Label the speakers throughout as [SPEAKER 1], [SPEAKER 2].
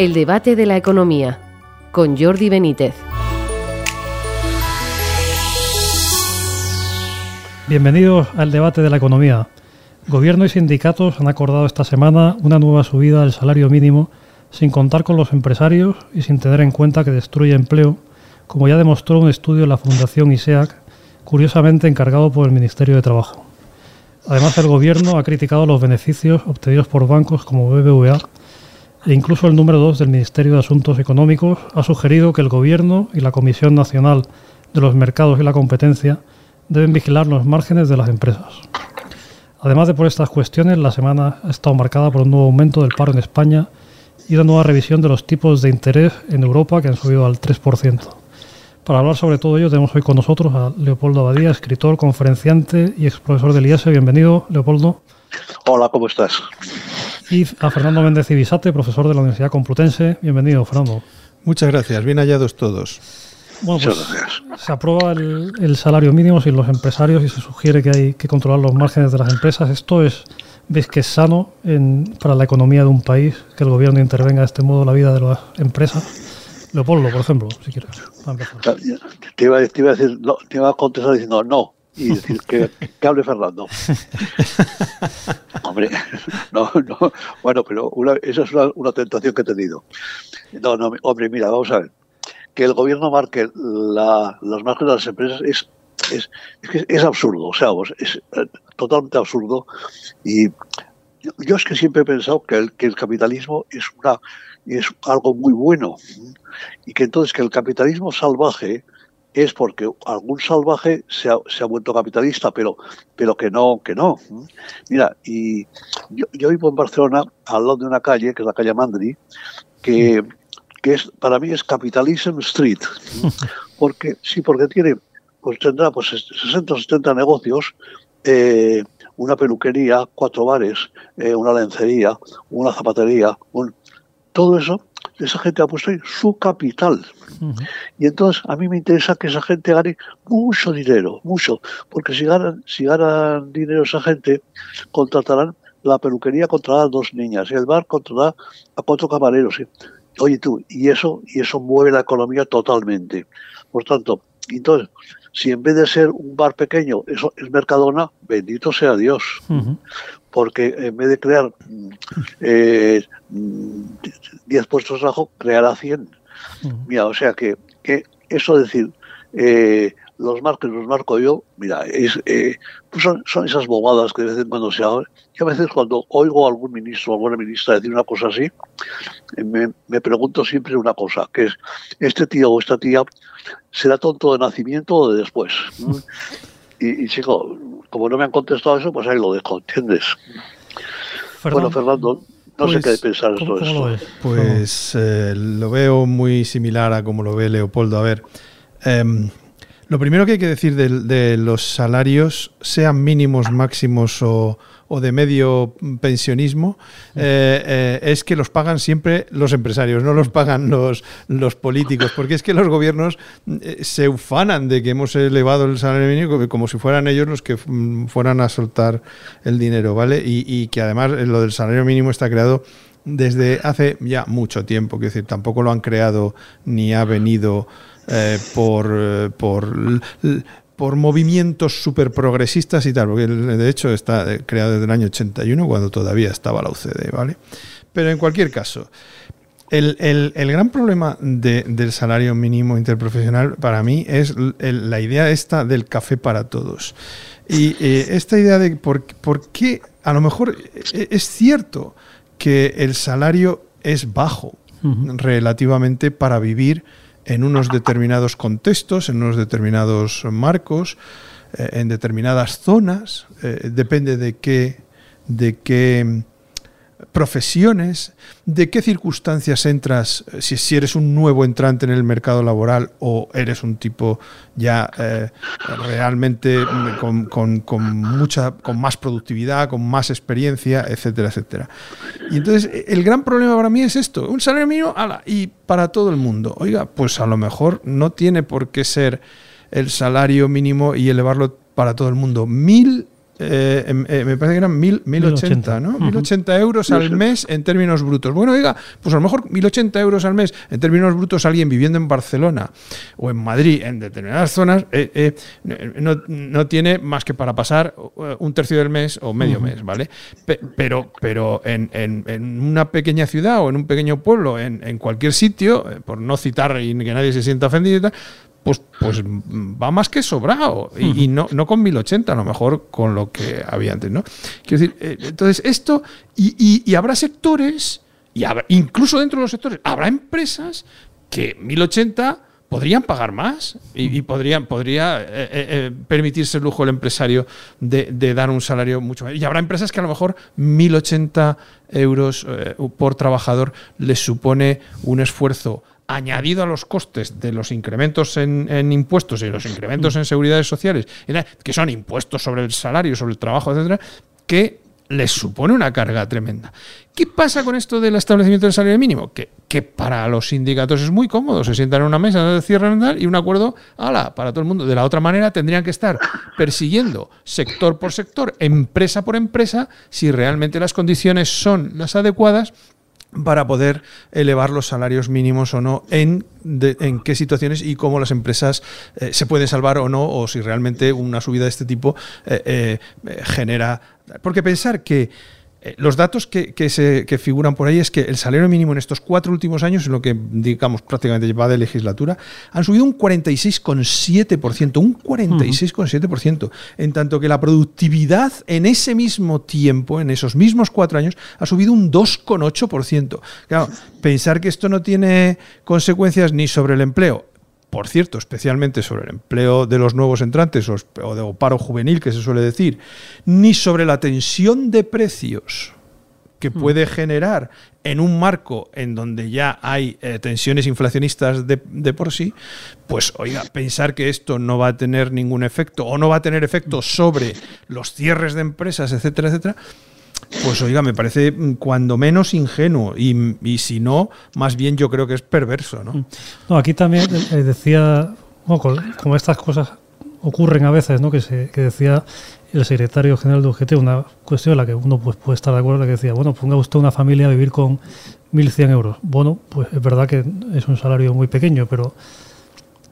[SPEAKER 1] El debate de la economía con Jordi Benítez.
[SPEAKER 2] Bienvenidos al debate de la economía. Gobierno y sindicatos han acordado esta semana una nueva subida del salario mínimo sin contar con los empresarios y sin tener en cuenta que destruye empleo, como ya demostró un estudio de la Fundación ISEAC, curiosamente encargado por el Ministerio de Trabajo. Además, el Gobierno ha criticado los beneficios obtenidos por bancos como BBVA e incluso el número 2 del Ministerio de Asuntos Económicos ha sugerido que el Gobierno y la Comisión Nacional de los Mercados y la Competencia deben vigilar los márgenes de las empresas. Además de por estas cuestiones, la semana ha estado marcada por un nuevo aumento del paro en España y una nueva revisión de los tipos de interés en Europa que han subido al 3%. Para hablar sobre todo ello tenemos hoy con nosotros a Leopoldo Abadía, escritor, conferenciante y ex profesor del IES. Bienvenido, Leopoldo.
[SPEAKER 3] Hola, ¿cómo estás?
[SPEAKER 2] Y a Fernando Méndez Ibisate, profesor de la Universidad Complutense. Bienvenido, Fernando.
[SPEAKER 4] Muchas gracias, bien hallados todos.
[SPEAKER 2] Bueno, pues se aprueba el, salario mínimo sin los empresarios y se sugiere que hay que controlar los márgenes de las empresas. Esto es, ¿ves que es sano para la economía de un país que el gobierno intervenga de este modo en la vida de las empresas? Leopoldo, por ejemplo, si quieres.
[SPEAKER 3] Te iba, te iba a decir, te iba a contestar diciendo no, y decir que, hable Fernando. hombre, no, no, bueno, pero esa es una, tentación que he tenido. No, no, hombre, mira, vamos a ver. Que el gobierno marque la, las márgenes de las empresas es, es, es, es absurdo, o sea, es eh, totalmente absurdo. Y yo, es que siempre he pensado que el, que el capitalismo es, una, es algo muy bueno y que entonces que el capitalismo salvaje es porque algún salvaje se ha, se ha, vuelto capitalista, pero, pero que no, que no. Mira, y yo, yo, vivo en Barcelona, al lado de una calle, que es la calle Mandri, que, que es, para mí es Capitalism Street, porque sí, porque tiene, pues tendrá pues 60 o 70 negocios, eh, una peluquería, cuatro bares, eh, una lencería, una zapatería, un, todo eso esa gente ha puesto ahí su capital. Y entonces a mí me interesa que esa gente gane mucho dinero, mucho, porque si ganan, si ganan dinero esa gente, contratarán la peluquería contratará a dos niñas y el bar contratará a cuatro camareros. Oye tú, y eso, y eso mueve la economía totalmente. Por tanto, entonces, si en vez de ser un bar pequeño, eso es Mercadona, bendito sea Dios porque en vez de crear eh, 10 puestos de trabajo, creará 100. Mira, o sea que, que eso decir, eh, los marcos los marco yo, mira, es, eh, pues son, son, esas bobadas que de vez en cuando se hagan. Y a veces cuando oigo a algún ministro o alguna ministra decir una cosa así, me, me, pregunto siempre una cosa, que es, ¿este tío o esta tía será tonto de nacimiento o de después? y, y chico, como no me han contestado eso, pues ahí lo dejo, ¿entiendes? bueno, Fernando, no sé qué pues, pensar sobre esto.
[SPEAKER 4] Pues eh, lo veo muy similar a como lo ve Leopoldo. A ver, em, lo primero que hay que decir de, los salarios, sean mínimos, máximos o, de medio pensionismo, eh, eh, es que los pagan siempre los empresarios, no los pagan los, los políticos, porque es que los gobiernos eh, se ufanan de que hemos elevado el salario mínimo como si fueran ellos los que fueran a soltar el dinero, ¿vale? Y, y que además lo del salario mínimo está creado desde hace ya mucho tiempo, que decir, tampoco lo han creado ni ha venido eh, por, eh, por, por movimientos súper progresistas y tal, porque de hecho está creado desde el año 81 cuando todavía estaba la UCD, ¿vale? Pero en cualquier caso, el, el, gran problema del salario mínimo interprofesional para mí es la idea esta del café para todos. Y eh, esta idea de por, por, qué, a lo mejor es cierto que el salario es bajo relativamente para vivir en unos determinados contextos, en unos determinados marcos, eh, en determinadas zonas, eh, depende de qué, de qué profesiones, de qué circunstancias entras, eh, si, eres un nuevo entrante en el mercado laboral o eres un tipo ya eh, realmente con, con, mucha, con más productividad, con más experiencia, etcétera, etcétera. Y entonces el gran problema para mí es esto, un salario mínimo y para todo el mundo. Oiga, pues a lo mejor no tiene por qué ser el salario mínimo y elevarlo para todo el mundo. Mil eh, em, eh, me parece que eran mil, 1080, ¿no? 1080 euros al mes en términos brutos. Bueno, oiga, pues a lo mejor 1080 euros al mes en términos brutos alguien viviendo en Barcelona o en Madrid, en determinadas zonas, eh, no, tiene más que para pasar un tercio del mes o medio mes, ¿vale? pero pero en, una pequeña ciudad o en un pequeño pueblo, en, en cualquier sitio, por no citar y que nadie se sienta ofendido y tal, pues, pues va más que sobrado. Y, no, no con 1080, a lo mejor con lo que había antes, ¿no? Quiero decir, eh, entonces esto, y, habrá sectores, y incluso dentro de los sectores, habrá empresas que 1080 podrían pagar más y, podrían podría eh, eh, permitirse el lujo el empresario de, dar un salario mucho mayor. Y habrá empresas que a lo mejor 1.080 euros por trabajador les supone un esfuerzo añadido a los costes de los incrementos en, impuestos y los incrementos en seguridades sociales, que son impuestos sobre el salario, sobre el trabajo, etcétera, que les supone una carga tremenda. ¿Qué pasa con esto del establecimiento del salario mínimo? Que, que para los sindicatos es muy cómodo. Se sientan en una mesa de cierre y un acuerdo, ala, para todo el mundo. De la otra manera tendrían que estar persiguiendo sector por sector, empresa por empresa, si realmente las condiciones son las adecuadas para poder elevar los salarios mínimos o no, en, en qué situaciones y cómo las empresas eh, se pueden salvar o no, o si realmente una subida de este tipo eh, eh, genera... Porque pensar que eh, los datos que, se, figuran por ahí es que el salario mínimo en estos cuatro últimos años, en lo que digamos prácticamente lleva de legislatura, han subido un 46,7%, un 46,7%, en tanto que la productividad en ese mismo tiempo, en esos mismos cuatro años, ha subido un 2,8%. Claro, pensar que esto no tiene consecuencias ni sobre el empleo, por cierto, especialmente sobre el empleo de los nuevos entrantes o, de paro juvenil, que se suele decir, ni sobre la tensión de precios que hmm. puede generar en un marco en donde ya hay eh, tensiones inflacionistas de, de, por sí, pues oiga, pensar que esto no va a tener ningún efecto o no va a tener efecto sobre los cierres de empresas, etcétera, etcétera, pues oiga, me parece mm, cuando menos ingenuo y, si no, más bien yo creo que es perverso. ¿no?
[SPEAKER 2] no aquí también eh, eh, decía, como estas cosas ocurren a veces, ¿no? que, se, que decía el secretario general de UGT, una cuestión en la que uno pues, puede estar de acuerdo, que decía, bueno, ponga usted una familia a vivir con 1.100 euros. Bueno, pues es verdad que es un salario muy pequeño, pero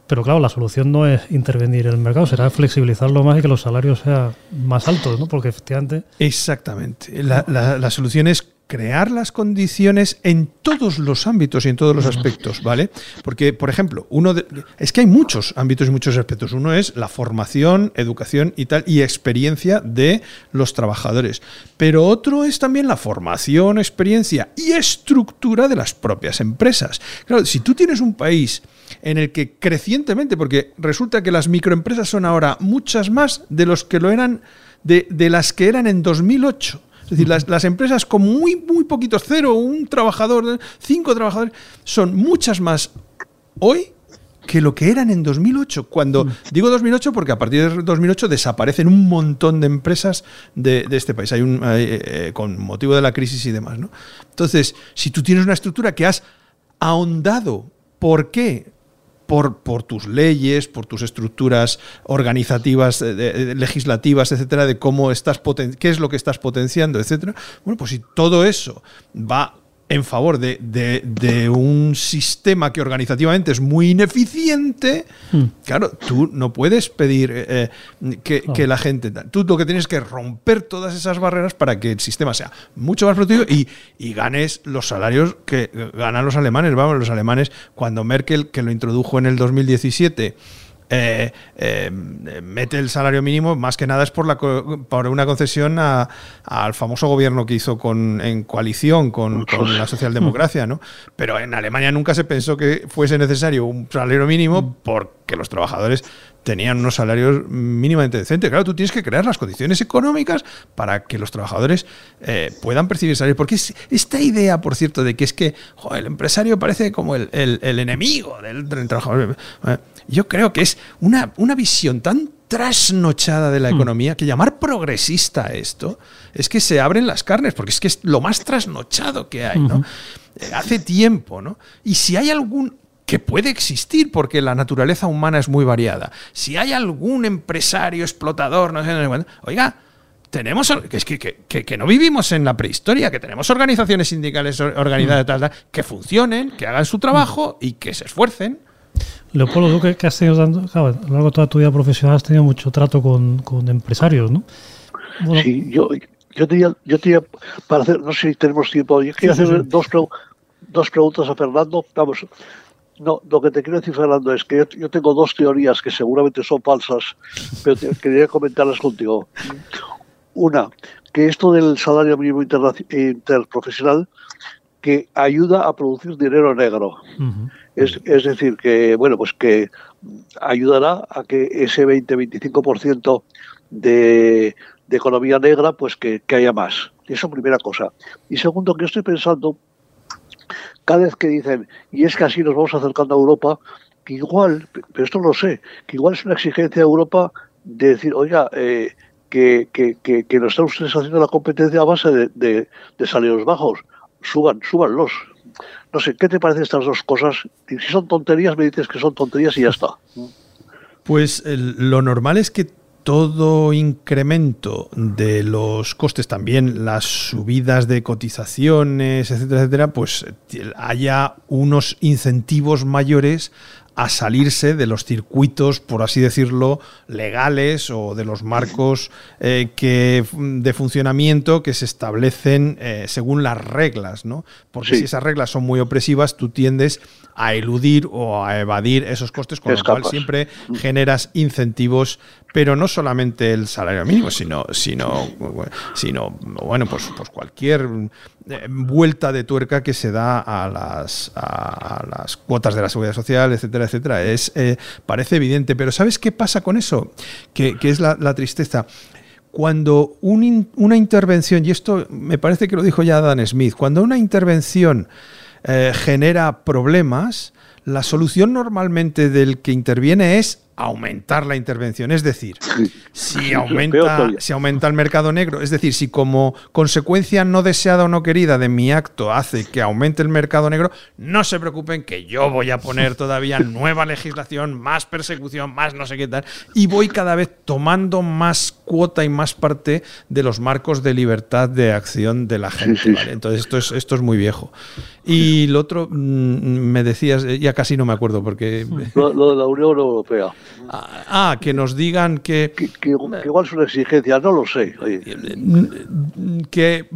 [SPEAKER 2] pero claro, la solución no es intervenir en el mercado, será flexibilizarlo más y que los salarios sean más altos, ¿no? Porque efectivamente...
[SPEAKER 4] Exactamente. La, la, solución es crear las condiciones en todos los ámbitos y en todos los aspectos, ¿vale? Porque, por ejemplo, uno de, es que hay muchos ámbitos y muchos aspectos. Uno es la formación, educación y tal, y experiencia de los trabajadores. Pero otro es también la formación, experiencia y estructura de las propias empresas. Claro, si tú tienes un país en el que crecientemente, porque resulta que las microempresas son ahora muchas más de los que lo eran, de, las que eran en 2008. Es decir, las, empresas con muy, muy poquitos, cero, un trabajador, cinco trabajadores, son muchas más hoy que lo que eran en 2008. Cuando digo 2008 porque a partir de 2008 desaparecen un montón de empresas de, este país, hay un, eh, eh, con motivo de la crisis y demás. ¿no? Entonces, si tú tienes una estructura que has ahondado, ¿por qué? Por, por tus leyes, por tus estructuras organizativas, eh, legislativas, etcétera, de cómo estás qué es lo que estás potenciando, etcétera. Bueno, pues si todo eso va en favor de, un sistema que organizativamente es muy ineficiente, hmm. claro, tú no puedes pedir eh, que, la gente... Tú lo que tienes que romper todas esas barreras para que el sistema sea mucho más productivo y, y ganes los salarios que ganan los alemanes. Vamos, los alemanes, cuando Merkel, que lo introdujo en el 2017, eh, eh, mete el salario mínimo, más que nada es por, la, por una concesión al famoso gobierno que hizo con, en coalición con, la socialdemocracia, ¿no? Pero en Alemania nunca se pensó que fuese necesario un salario mínimo porque los trabajadores tenían unos salarios mínimamente decentes. Claro, tú tienes que crear las condiciones económicas para que los trabajadores eh, puedan percibir salarios. Porque esta idea, por cierto, de que es que el empresario parece como el, enemigo del, trabajador. Yo creo que es una, una visión tan trasnochada de la hmm. economía que llamar progresista a esto es que se abren las carnes, porque es que es lo más trasnochado que hay, ¿no? Eh, hace tiempo, ¿no? Y si hay algún que puede existir porque la naturaleza humana es muy variada. Si hay algún empresario explotador, no sé, oiga, tenemos es que, que, que, no vivimos en la prehistoria, que tenemos organizaciones sindicales organizadas tal, que funcionen, que hagan su trabajo y que se esfuercen.
[SPEAKER 2] Leopoldo, tú que, has tenido dando, a lo largo de toda tu vida profesional has tenido mucho trato con, con empresarios, ¿no?
[SPEAKER 3] sí, yo, yo tenía, yo tenía, para hacer, no sé si tenemos tiempo, yo quería hacer Dos, dos preguntas a Fernando. Vamos, no, lo que te quiero decir, Fernando, es que yo, tengo dos teorías que seguramente son falsas, pero quería comentarlas contigo. Una, que esto del salario mínimo interprofesional que ayuda a producir dinero negro. Es, es, decir, que bueno, pues que ayudará a que ese 20-25% de, de economía negra, pues que, que haya más. Eso primera cosa. Y segundo, que estoy pensando, cada vez que dicen, y es que así nos vamos acercando a Europa, que igual, pero esto no lo sé, que igual es una exigencia de Europa de decir, oiga, eh, que, que, que, no están ustedes haciendo la competencia a base de, de, salarios bajos. Suban, súbanlos. No sé, ¿qué te parecen estas dos cosas? Y si son tonterías, me dices que son tonterías y ya está.
[SPEAKER 4] Pues lo normal es que todo incremento de los costes, también las subidas de cotizaciones, etcétera, etcétera, pues haya unos incentivos mayores a salirse de los circuitos, por así decirlo, legales o de los marcos eh, que, de funcionamiento que se establecen eh, según las reglas, ¿no? Porque si esas reglas son muy opresivas, tú tiendes a eludir o a evadir esos costes, con lo cual siempre generas incentivos pero no solamente el salario mínimo, sino, sino, sino bueno, pues, pues cualquier eh, vuelta de tuerca que se da a las, a las cuotas de la seguridad social, etcétera, etcétera. Es, eh, parece evidente, pero ¿sabes qué pasa con eso? Que, es la, tristeza cuando una intervención, y esto me parece que lo dijo ya Dan Smith, cuando una intervención eh, genera problemas, la solución normalmente del que interviene es aumentar la intervención. Es decir, si aumenta, si aumenta el mercado negro, es decir, si como consecuencia no deseada o no querida de mi acto hace que aumente el mercado negro, no se preocupen que yo voy a poner todavía nueva legislación, más persecución, más no sé qué tal, y voy cada vez tomando más cuota y más parte de los marcos de libertad de acción de la gente. Entonces esto es, esto es muy viejo. Y lo otro, mm, me decías, ya casi no me acuerdo porque...
[SPEAKER 3] Lo, de la Unión Europea.
[SPEAKER 4] Ah, ah, que nos digan que...
[SPEAKER 3] Que, igual es una exigencia, no lo sé.
[SPEAKER 4] Que,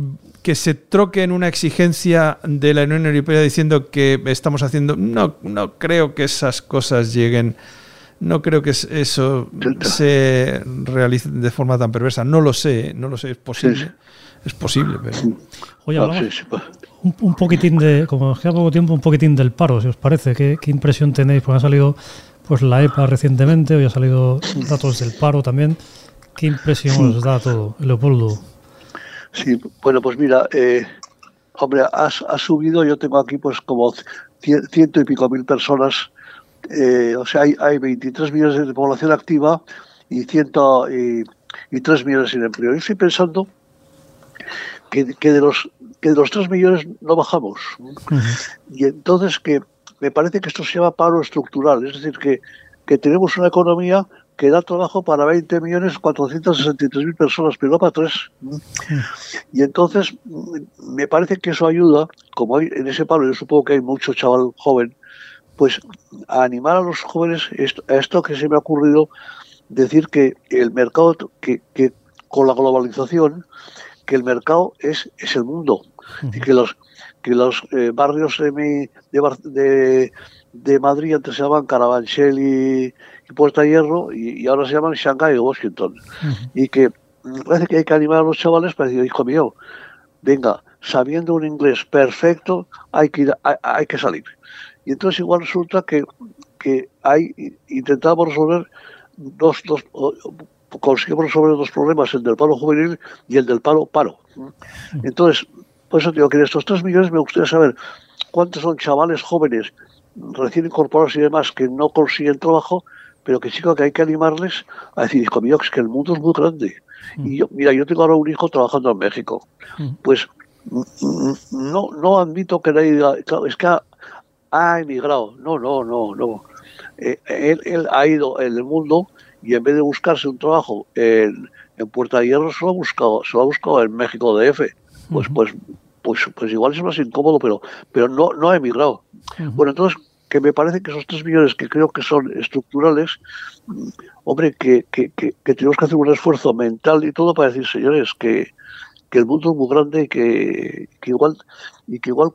[SPEAKER 4] que se troque en una exigencia de la Unión Europea diciendo que estamos haciendo... No, no creo que esas cosas lleguen... No creo que eso se realice de forma tan perversa. No lo sé, no lo sé, es posible. Es posible, pero...
[SPEAKER 2] Oye, ah, pues. un, poquitín de, como nos queda poco tiempo, un poquitín del paro, si os parece. ¿Qué, qué impresión tenéis? Porque ha salido pues la EPA recientemente, hoy ha salido datos del paro también. ¿Qué impresión os da todo, Leopoldo?
[SPEAKER 3] Sí, bueno, pues mira, eh, hombre, ha, subido, yo tengo aquí pues como ciento y pico mil personas, eh, o sea, hay, hay 23 millones de población activa y, ciento, y, y 3 millones sin empleo. Yo estoy pensando que, de los que de los 3 millones no bajamos. Y entonces que me parece que esto se llama paro estructural, es decir, que, que tenemos una economía que da trabajo para 20 millones 463 mil personas, pero no para tres. Y entonces me parece que eso ayuda, como hay en ese paro, yo supongo que hay mucho chaval joven, pues a animar a los jóvenes a esto que se me ha ocurrido, decir que el mercado, que, que con la globalización, que el mercado es, es el mundo y que los que los eh, barrios de, mi, de, de, Madrid antes se llamaban Carabanchel y, Puerta Hierro y, ahora se llaman Shanghai o Washington. Y que parece que hay que animar a los chavales para decir, hijo mío, venga, sabiendo un inglés perfecto, hay que, ir, hay, que salir. Y entonces igual resulta que, que hay, intentamos resolver dos, dos conseguimos resolver dos problemas, el del paro juvenil y el del paro paro. Entonces, por eso digo que de estos 3 millones me gustaría saber cuántos son chavales jóvenes recién incorporados y demás que no consiguen trabajo, pero que sí que hay que animarles a decir, hijo mío, es que el mundo es muy grande. Mm. Y yo, mira, yo tengo ahora un hijo trabajando en México. Mm. Pues mm, no, no admito que nadie diga, es que ha, emigrado. No, no, no, no. Eh, él, él, ha ido en el mundo y en vez de buscarse un trabajo en, en Puerta de Hierro se lo ha buscado, se lo ha buscado en México DF. Pues, pues, pues, pues igual es más incómodo, pero, pero no, no ha emigrado. Bueno, entonces, que me parece que esos 3 millones que creo que son estructurales, hombre, que, que, que, tenemos que hacer un esfuerzo mental y todo para decir, señores, que, que el mundo es muy grande y que, que igual y que igual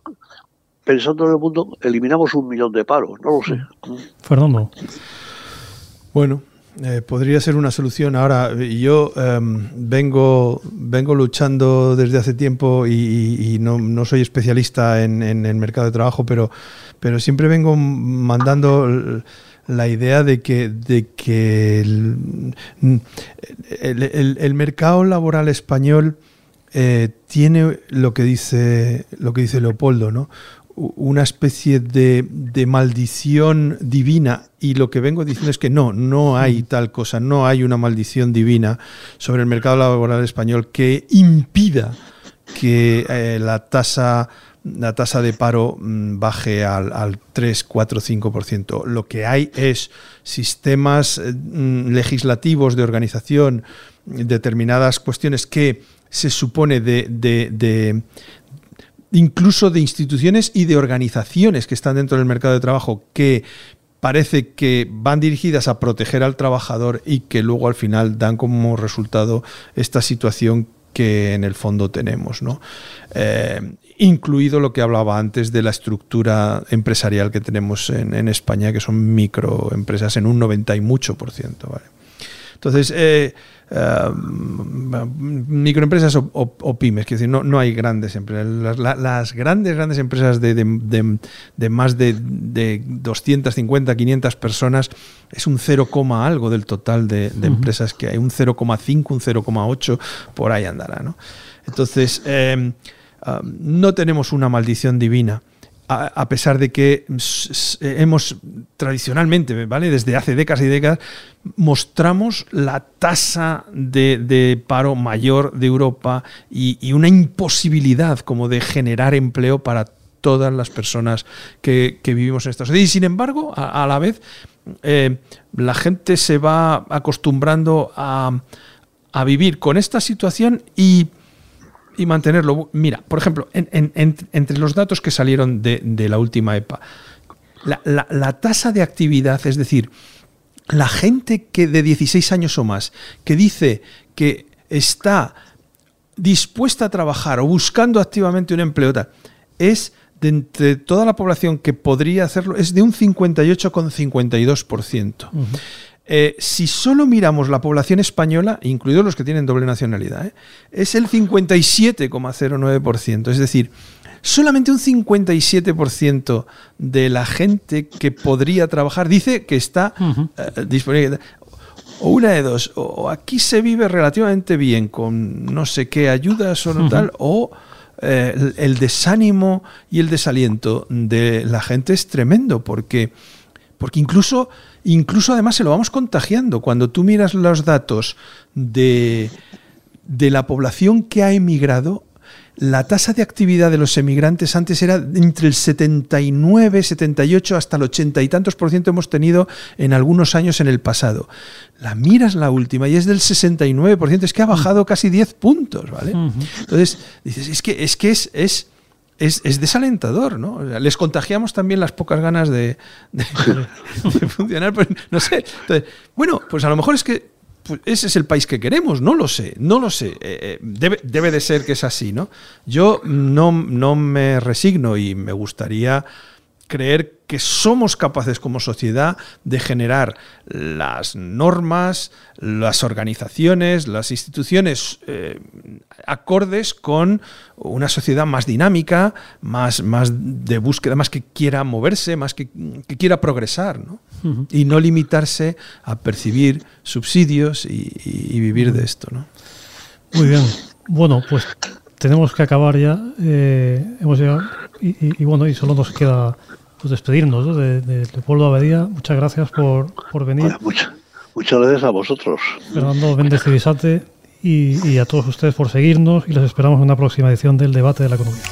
[SPEAKER 3] pensando en el mundo eliminamos un millón de paros, no lo sé.
[SPEAKER 2] Fernando.
[SPEAKER 4] Bueno, eh, podría ser una solución. Ahora, yo em, vengo, vengo luchando desde hace tiempo y, no, soy especialista en, el mercado de trabajo, pero, pero siempre vengo mandando la idea de que, de que el, el, mercado laboral español eh, tiene lo que dice lo que dice Leopoldo, ¿no? Una especie de, maldición divina y lo que vengo diciendo es que no, no hay tal cosa, no hay una maldición divina sobre el mercado laboral español que impida que eh, la tasa la tasa de paro mm, baje al, al 3, 4, 5%. Lo que hay es sistemas eh, mm, legislativos de organización, determinadas cuestiones que se supone de, incluso de instituciones y de organizaciones que están dentro del mercado de trabajo que parece que van dirigidas a proteger al trabajador y que luego al final dan como resultado esta situación que en el fondo tenemos, ¿no? Eh, incluido lo que hablaba antes de la estructura empresarial que tenemos en, España, que son microempresas en un 90 y mucho por ciento. ¿vale? Entonces, eh, eh, microempresas o, pymes, que decir, no, no hay grandes empresas. Las, grandes, grandes empresas de, más de, 250, 500 personas es un 0, algo del total de, empresas que hay, un 0,5, un 0,8, por ahí andará. ¿no? Entonces, eh, eh, no tenemos una maldición divina a, pesar de que hemos tradicionalmente, ¿vale? Desde hace décadas y décadas, mostramos la tasa de, paro mayor de Europa y, una imposibilidad como de generar empleo para todas las personas que, vivimos en Estados Unidos. Y sin embargo, a, la vez, eh, la gente se va acostumbrando a, a vivir con esta situación y y mantenerlo. Mira, por ejemplo, entre los datos que salieron de, la última EPA, la, tasa de actividad, es decir, la gente que de 16 años o más, que dice que está dispuesta a trabajar o buscando activamente un empleo, es de entre toda la población que podría hacerlo, es de un 58,52%. Eh, si solo miramos la población española, incluidos los que tienen doble nacionalidad, eh, es el 57,09%. Es decir, solamente un 57% de la gente que podría trabajar dice que está eh, disponible. O una de dos, o aquí se vive relativamente bien con no sé qué ayudas o tal, o el, desánimo y el desaliento de la gente es tremendo, porque, porque incluso Incluso además se lo vamos contagiando. Cuando tú miras los datos de, de la población que ha emigrado, la tasa de actividad de los emigrantes antes era entre el 79, 78 hasta el 80 y tantos por ciento hemos tenido en algunos años en el pasado. La miras la última y es del 69 por ciento, es que ha bajado casi 10 puntos, ¿vale? Entonces, dices, es que es, que es, es es, desalentador, ¿no? les contagiamos también las pocas ganas de, funcionar, pues no sé. bueno, pues a lo mejor es que pues, ese es el país que queremos, no lo sé, no lo sé. Eh, eh, debe, debe, de ser que es así, ¿no? Yo no, no me resigno y me gustaría creer que somos capaces como sociedad de generar las normas, las organizaciones, las instituciones eh, acordes con una sociedad más dinámica, más, más de búsqueda, más que quiera moverse, más que, quiera progresar, ¿no? y no limitarse a percibir subsidios y, vivir de esto. ¿no?
[SPEAKER 2] Muy bien. Bueno, pues tenemos que acabar ya. Eh, hemos llegado y, bueno, y solo nos queda pues despedirnos de, de, Leopoldo Abadía. Muchas gracias por, por venir.
[SPEAKER 3] muchas gracias a vosotros.
[SPEAKER 2] Fernando Méndez y, y a todos ustedes por seguirnos y les esperamos en una próxima edición del Debate de la Economía.